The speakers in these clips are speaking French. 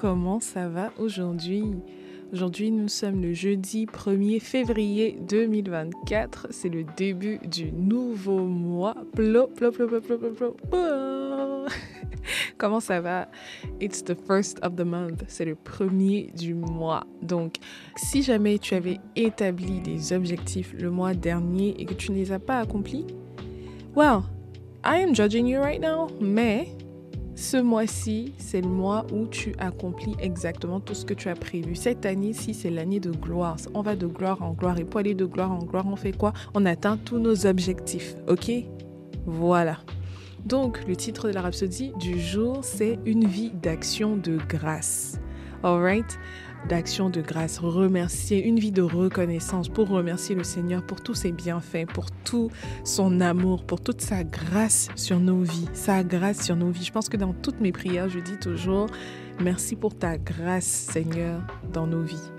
comment ça va aujourd'hui? Aujourd'hui, nous sommes le jeudi 1er février 2024. C'est le début du nouveau mois. Comment ça va? It's the first of the month. C'est le premier du mois. Donc, si jamais tu avais établi des objectifs le mois dernier et que tu ne les as pas accomplis, well, I am judging you right now, mais ce mois-ci, c'est le mois où tu accomplis exactement tout ce que tu as prévu. Cette année-ci, c'est l'année de gloire. On va de gloire en gloire. Et pour aller de gloire en gloire, on fait quoi? On atteint tous nos objectifs. OK? Voilà. Donc, le titre de la rhapsodie du jour, c'est Une vie d'action de grâce. Alright d'action de grâce, remercier, une vie de reconnaissance pour remercier le Seigneur pour tous ses bienfaits, pour tout son amour, pour toute sa grâce sur nos vies, sa grâce sur nos vies. Je pense que dans toutes mes prières, je dis toujours merci pour ta grâce, Seigneur, dans nos vies.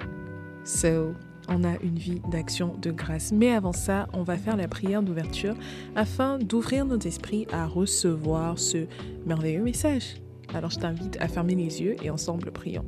So, on a une vie d'action de grâce. Mais avant ça, on va faire la prière d'ouverture afin d'ouvrir nos esprits à recevoir ce merveilleux message. Alors je t'invite à fermer les yeux et ensemble prions.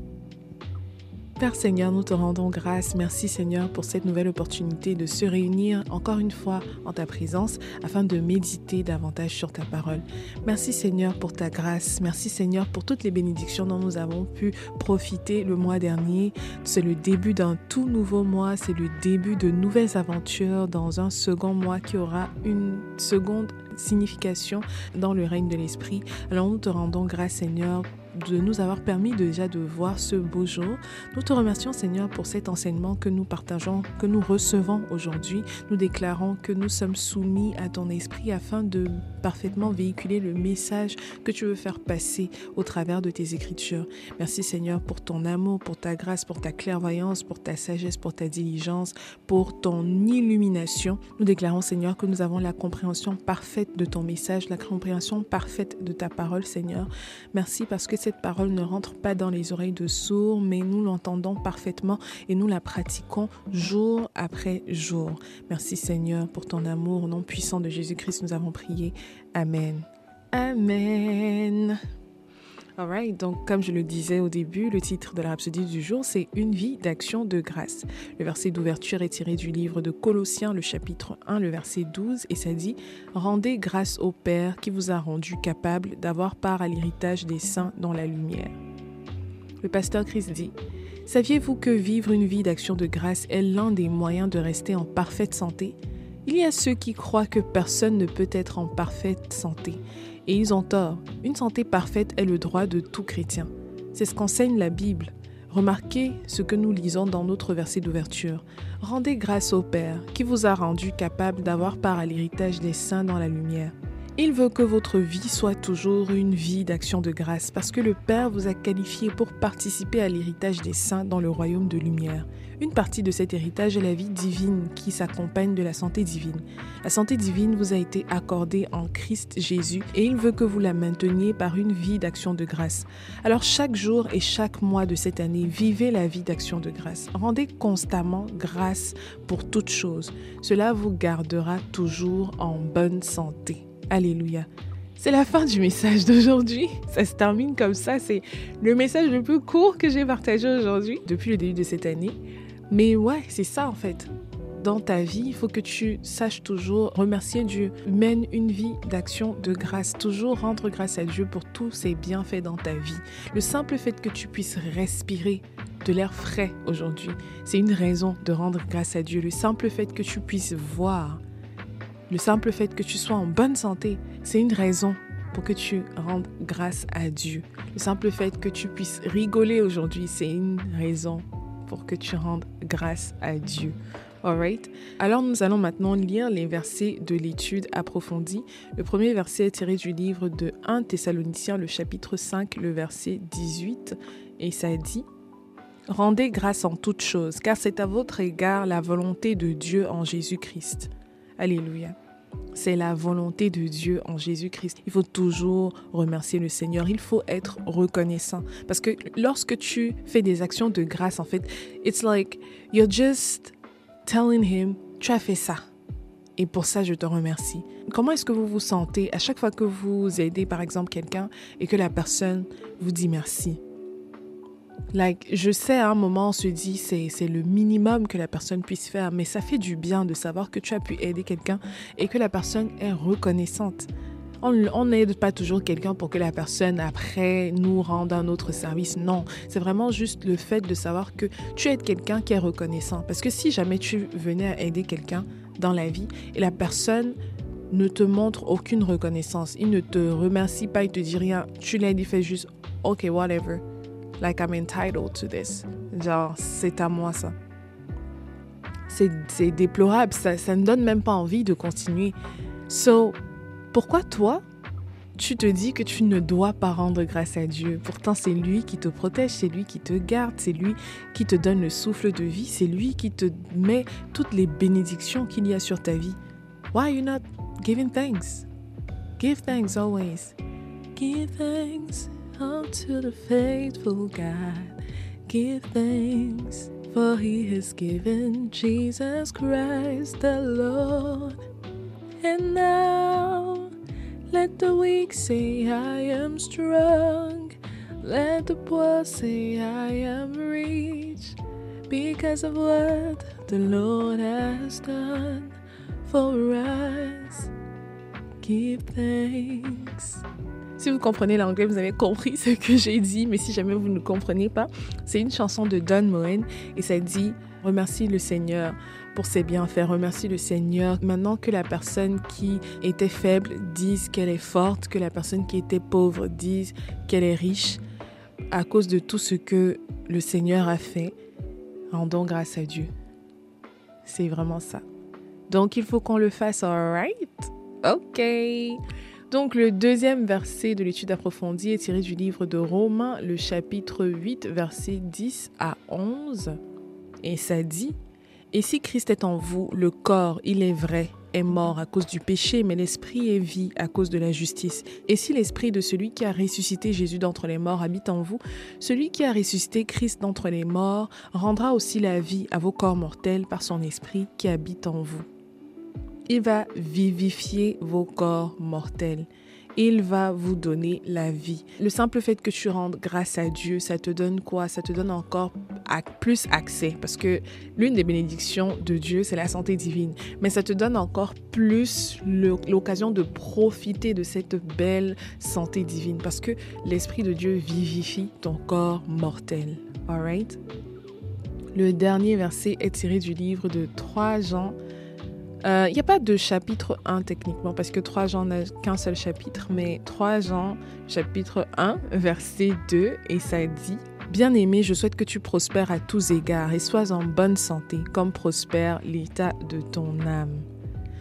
Père Seigneur, nous te rendons grâce. Merci Seigneur pour cette nouvelle opportunité de se réunir encore une fois en ta présence afin de méditer davantage sur ta parole. Merci Seigneur pour ta grâce. Merci Seigneur pour toutes les bénédictions dont nous avons pu profiter le mois dernier. C'est le début d'un tout nouveau mois. C'est le début de nouvelles aventures dans un second mois qui aura une seconde signification dans le règne de l'Esprit. Alors nous te rendons grâce Seigneur de nous avoir permis déjà de voir ce beau jour. Nous te remercions Seigneur pour cet enseignement que nous partageons, que nous recevons aujourd'hui. Nous déclarons que nous sommes soumis à ton esprit afin de parfaitement véhiculer le message que tu veux faire passer au travers de tes écritures. Merci Seigneur pour ton amour, pour ta grâce, pour ta clairvoyance, pour ta sagesse, pour ta diligence, pour ton illumination. Nous déclarons Seigneur que nous avons la compréhension parfaite de ton message, la compréhension parfaite de ta parole Seigneur. Merci parce que cette parole ne rentre pas dans les oreilles de sourds, mais nous l'entendons parfaitement et nous la pratiquons jour après jour. Merci Seigneur pour ton amour. Au nom puissant de Jésus-Christ, nous avons prié. Amen. Amen. Alright, donc comme je le disais au début, le titre de la rhapsodie du jour, c'est Une vie d'action de grâce. Le verset d'ouverture est tiré du livre de Colossiens, le chapitre 1, le verset 12, et ça dit Rendez grâce au Père qui vous a rendu capable d'avoir part à l'héritage des saints dans la lumière. Le pasteur Christ dit Saviez-vous que vivre une vie d'action de grâce est l'un des moyens de rester en parfaite santé? Il y a ceux qui croient que personne ne peut être en parfaite santé et ils ont tort. Une santé parfaite est le droit de tout chrétien. C'est ce qu'enseigne la Bible. Remarquez ce que nous lisons dans notre verset d'ouverture. Rendez grâce au Père qui vous a rendu capable d'avoir part à l'héritage des saints dans la lumière. Il veut que votre vie soit toujours une vie d'action de grâce parce que le Père vous a qualifié pour participer à l'héritage des saints dans le royaume de lumière. Une partie de cet héritage est la vie divine qui s'accompagne de la santé divine. La santé divine vous a été accordée en Christ Jésus et il veut que vous la mainteniez par une vie d'action de grâce. Alors chaque jour et chaque mois de cette année, vivez la vie d'action de grâce. Rendez constamment grâce pour toutes choses. Cela vous gardera toujours en bonne santé. Alléluia. C'est la fin du message d'aujourd'hui. Ça se termine comme ça. C'est le message le plus court que j'ai partagé aujourd'hui depuis le début de cette année. Mais ouais, c'est ça en fait. Dans ta vie, il faut que tu saches toujours remercier Dieu. Mène une vie d'action de grâce. Toujours rendre grâce à Dieu pour tous ses bienfaits dans ta vie. Le simple fait que tu puisses respirer de l'air frais aujourd'hui, c'est une raison de rendre grâce à Dieu. Le simple fait que tu puisses voir, le simple fait que tu sois en bonne santé, c'est une raison pour que tu rendes grâce à Dieu. Le simple fait que tu puisses rigoler aujourd'hui, c'est une raison pour que tu rendes grâce à Dieu. Alright. Alors nous allons maintenant lire les versets de l'étude approfondie. Le premier verset est tiré du livre de 1 Thessaloniciens, le chapitre 5, le verset 18, et ça dit Rendez grâce en toutes choses, car c'est à votre égard la volonté de Dieu en Jésus-Christ. Alléluia. C'est la volonté de Dieu en Jésus-Christ. Il faut toujours remercier le Seigneur. Il faut être reconnaissant. Parce que lorsque tu fais des actions de grâce, en fait, it's like you're just telling him, tu as fait ça. Et pour ça, je te remercie. Comment est-ce que vous vous sentez à chaque fois que vous aidez, par exemple, quelqu'un et que la personne vous dit merci? Like, je sais, à un moment, on se dit c'est c'est le minimum que la personne puisse faire, mais ça fait du bien de savoir que tu as pu aider quelqu'un et que la personne est reconnaissante. On n'aide pas toujours quelqu'un pour que la personne après nous rende un autre service. Non, c'est vraiment juste le fait de savoir que tu aides quelqu'un qui est reconnaissant. Parce que si jamais tu venais à aider quelqu'un dans la vie et la personne ne te montre aucune reconnaissance, il ne te remercie pas, il te dit rien, tu l'aides, il fait juste OK, whatever. Like I'm entitled to this. Genre, c'est à moi ça. C'est déplorable, ça, ça ne donne même pas envie de continuer. So, pourquoi toi, tu te dis que tu ne dois pas rendre grâce à Dieu? Pourtant, c'est lui qui te protège, c'est lui qui te garde, c'est lui qui te donne le souffle de vie, c'est lui qui te met toutes les bénédictions qu'il y a sur ta vie. Why are you not giving thanks? Give thanks always. Give thanks unto the faithful God. Give thanks for he has given Jesus Christ the Lord. And now let the weak say, I am strong. Let the poor say, I am rich. Because of what the Lord has done for us. Give thanks. Si vous comprenez l'anglais, vous avez compris ce que j'ai dit, mais si jamais vous ne comprenez pas, c'est une chanson de Don Moen et ça dit Remercie le Seigneur pour ses bienfaits. Remercie le Seigneur. Maintenant que la personne qui était faible dise qu'elle est forte, que la personne qui était pauvre dise qu'elle est riche, à cause de tout ce que le Seigneur a fait, rendons grâce à Dieu. C'est vraiment ça. Donc il faut qu'on le fasse, alright? Ok. Donc le deuxième verset de l'étude approfondie est tiré du livre de Romains, le chapitre 8, versets 10 à 11. Et ça dit, Et si Christ est en vous, le corps, il est vrai, est mort à cause du péché, mais l'esprit est vie à cause de la justice. Et si l'esprit de celui qui a ressuscité Jésus d'entre les morts habite en vous, celui qui a ressuscité Christ d'entre les morts rendra aussi la vie à vos corps mortels par son esprit qui habite en vous. Il va vivifier vos corps mortels il va vous donner la vie. Le simple fait que tu rendes grâce à Dieu, ça te donne quoi? Ça te donne encore plus accès parce que l'une des bénédictions de Dieu, c'est la santé divine. Mais ça te donne encore plus l'occasion de profiter de cette belle santé divine parce que l'Esprit de Dieu vivifie ton corps mortel. Alright Le dernier verset est tiré du livre de 3 Jean il euh, n'y a pas de chapitre 1 techniquement, parce que 3 Jean n'a qu'un seul chapitre, mais 3 Jean, chapitre 1, verset 2, et ça dit Bien-aimé, je souhaite que tu prospères à tous égards et sois en bonne santé, comme prospère l'état de ton âme.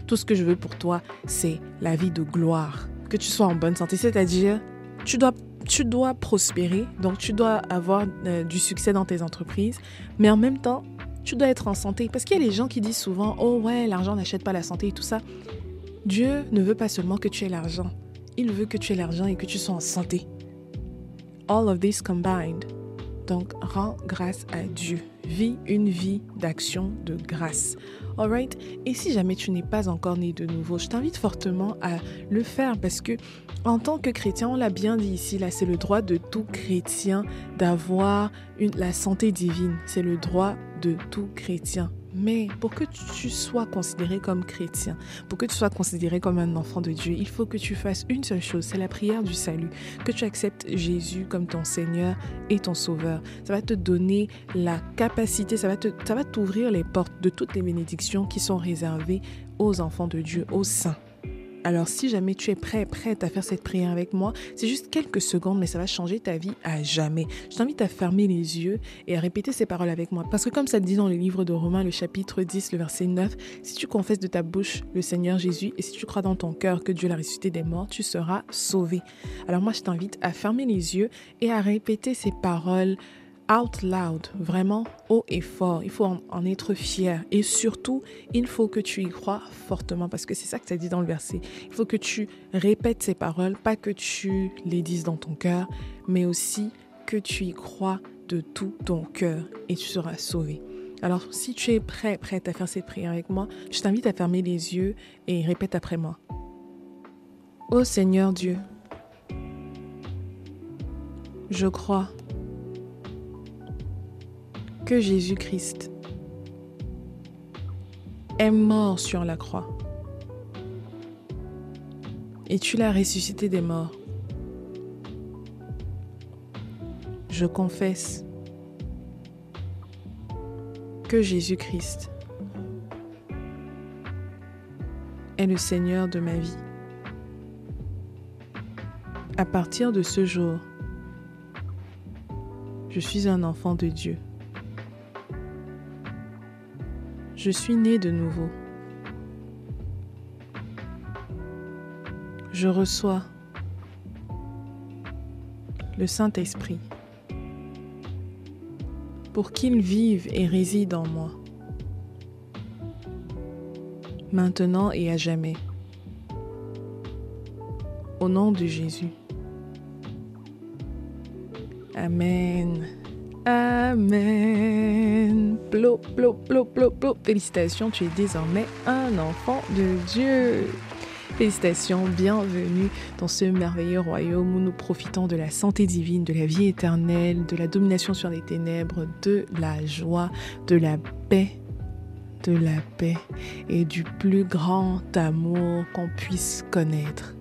Tout ce que je veux pour toi, c'est la vie de gloire. Que tu sois en bonne santé, c'est-à-dire, tu dois tu dois prospérer, donc tu dois avoir euh, du succès dans tes entreprises, mais en même temps, tu dois être en santé. Parce qu'il y a les gens qui disent souvent, oh ouais, l'argent n'achète pas la santé et tout ça. Dieu ne veut pas seulement que tu aies l'argent. Il veut que tu aies l'argent et que tu sois en santé. All of this combined. Donc, rends grâce à Dieu. Vis une vie d'action de grâce. Alright? Et si jamais tu n'es pas encore né de nouveau, je t'invite fortement à le faire parce que en tant que chrétien, on l'a bien dit ici, là, c'est le droit de tout chrétien d'avoir la santé divine. C'est le droit de tout chrétien. Mais pour que tu sois considéré comme chrétien, pour que tu sois considéré comme un enfant de Dieu, il faut que tu fasses une seule chose, c'est la prière du salut, que tu acceptes Jésus comme ton Seigneur et ton Sauveur. Ça va te donner la capacité, ça va t'ouvrir les portes de toutes les bénédictions qui sont réservées aux enfants de Dieu, aux saints. Alors si jamais tu es prêt, prête à faire cette prière avec moi, c'est juste quelques secondes, mais ça va changer ta vie à jamais. Je t'invite à fermer les yeux et à répéter ces paroles avec moi. Parce que comme ça dit dans le livre de Romains, le chapitre 10, le verset 9, si tu confesses de ta bouche le Seigneur Jésus et si tu crois dans ton cœur que Dieu l'a ressuscité des morts, tu seras sauvé. Alors moi, je t'invite à fermer les yeux et à répéter ces paroles out loud, vraiment haut et fort. Il faut en, être fier. Et surtout, il faut que tu y crois fortement parce que c'est ça que ça dit dans le verset. Il faut que tu répètes ces paroles, pas que tu les dises dans ton cœur, mais aussi que tu y crois de tout ton cœur et tu seras sauvé. Alors, si tu es prêt, prête à faire cette prière avec moi, je t'invite à fermer les yeux et répète après moi. Ô Seigneur Dieu, je crois que Jésus-Christ est mort sur la croix et tu l'as ressuscité des morts? Je confesse que Jésus-Christ est le Seigneur de ma vie. À partir de ce jour, je suis un enfant de Dieu. Je suis né de nouveau. Je reçois le Saint-Esprit pour qu'il vive et réside en moi, maintenant et à jamais. Au nom de Jésus. Amen. Amen. Plo, plo, plo, plo. Félicitations, tu es désormais un enfant de Dieu. Félicitations, bienvenue dans ce merveilleux royaume où nous profitons de la santé divine, de la vie éternelle, de la domination sur les ténèbres, de la joie, de la paix, de la paix et du plus grand amour qu'on puisse connaître.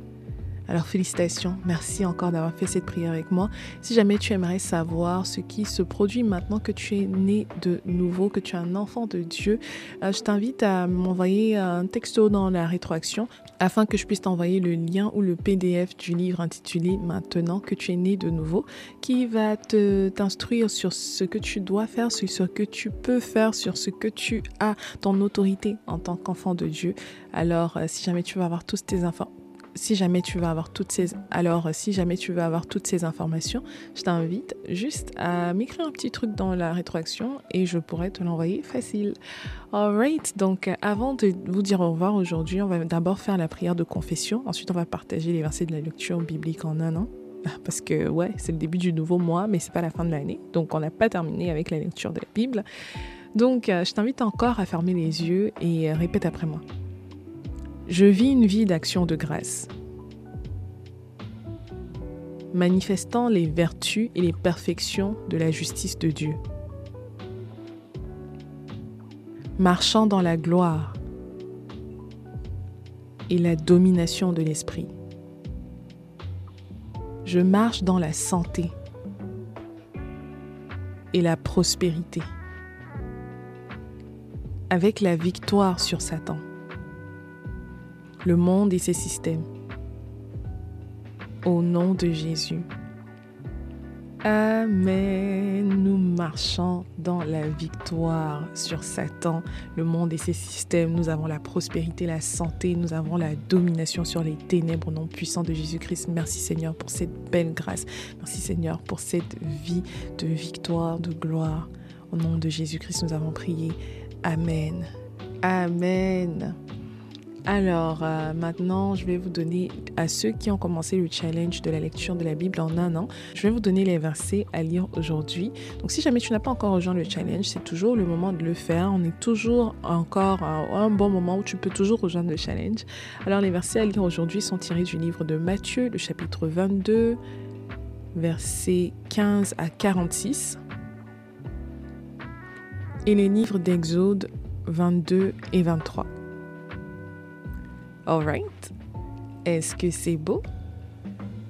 Alors félicitations, merci encore d'avoir fait cette prière avec moi. Si jamais tu aimerais savoir ce qui se produit maintenant que tu es né de nouveau, que tu es un enfant de Dieu, euh, je t'invite à m'envoyer un texto dans la rétroaction afin que je puisse t'envoyer le lien ou le PDF du livre intitulé Maintenant que tu es né de nouveau, qui va te t'instruire sur ce que tu dois faire, sur ce que tu peux faire, sur ce que tu as, ton autorité en tant qu'enfant de Dieu. Alors, euh, si jamais tu veux avoir tous tes si jamais tu veux avoir toutes ces alors si jamais tu avoir toutes ces informations, je t'invite juste à m'écrire un petit truc dans la rétroaction et je pourrais te l'envoyer facile. Alright, donc avant de vous dire au revoir aujourd'hui, on va d'abord faire la prière de confession. Ensuite, on va partager les versets de la lecture biblique en un an. Parce que ouais, c'est le début du nouveau mois, mais c'est pas la fin de l'année. Donc on n'a pas terminé avec la lecture de la Bible. Donc euh, je t'invite encore à fermer les yeux et répète après moi. Je vis une vie d'action de grâce, manifestant les vertus et les perfections de la justice de Dieu, marchant dans la gloire et la domination de l'esprit. Je marche dans la santé et la prospérité, avec la victoire sur Satan le monde et ses systèmes. Au nom de Jésus. Amen. Nous marchons dans la victoire sur Satan, le monde et ses systèmes. Nous avons la prospérité, la santé. Nous avons la domination sur les ténèbres au nom puissant de Jésus-Christ. Merci Seigneur pour cette belle grâce. Merci Seigneur pour cette vie de victoire, de gloire. Au nom de Jésus-Christ, nous avons prié. Amen. Amen. Alors euh, maintenant, je vais vous donner à ceux qui ont commencé le challenge de la lecture de la Bible en un an, je vais vous donner les versets à lire aujourd'hui. Donc si jamais tu n'as pas encore rejoint le challenge, c'est toujours le moment de le faire. On est toujours encore à un bon moment où tu peux toujours rejoindre le challenge. Alors les versets à lire aujourd'hui sont tirés du livre de Matthieu, le chapitre 22, versets 15 à 46. Et les livres d'Exode 22 et 23. Alright. Est-ce que c'est beau?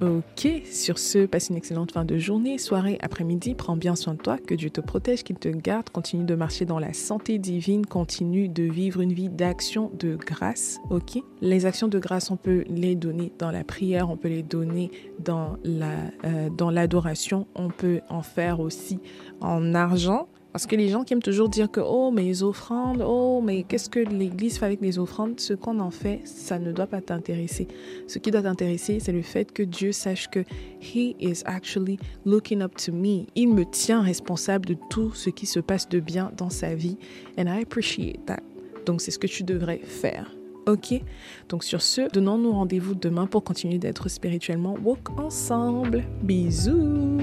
Ok, sur ce, passe une excellente fin de journée, soirée, après-midi. Prends bien soin de toi, que Dieu te protège, qu'il te garde. Continue de marcher dans la santé divine, continue de vivre une vie d'action de grâce. Ok, les actions de grâce, on peut les donner dans la prière, on peut les donner dans la euh, dans l'adoration, on peut en faire aussi en argent. Parce que les gens qui aiment toujours dire que, oh, mais les offrandes, oh, mais qu'est-ce que l'Église fait avec les offrandes? Ce qu'on en fait, ça ne doit pas t'intéresser. Ce qui doit t'intéresser, c'est le fait que Dieu sache que He is actually looking up to me. Il me tient responsable de tout ce qui se passe de bien dans sa vie. And I appreciate that. Donc, c'est ce que tu devrais faire. Ok? Donc sur ce, donnons-nous rendez-vous demain pour continuer d'être spirituellement woke ensemble. Bisous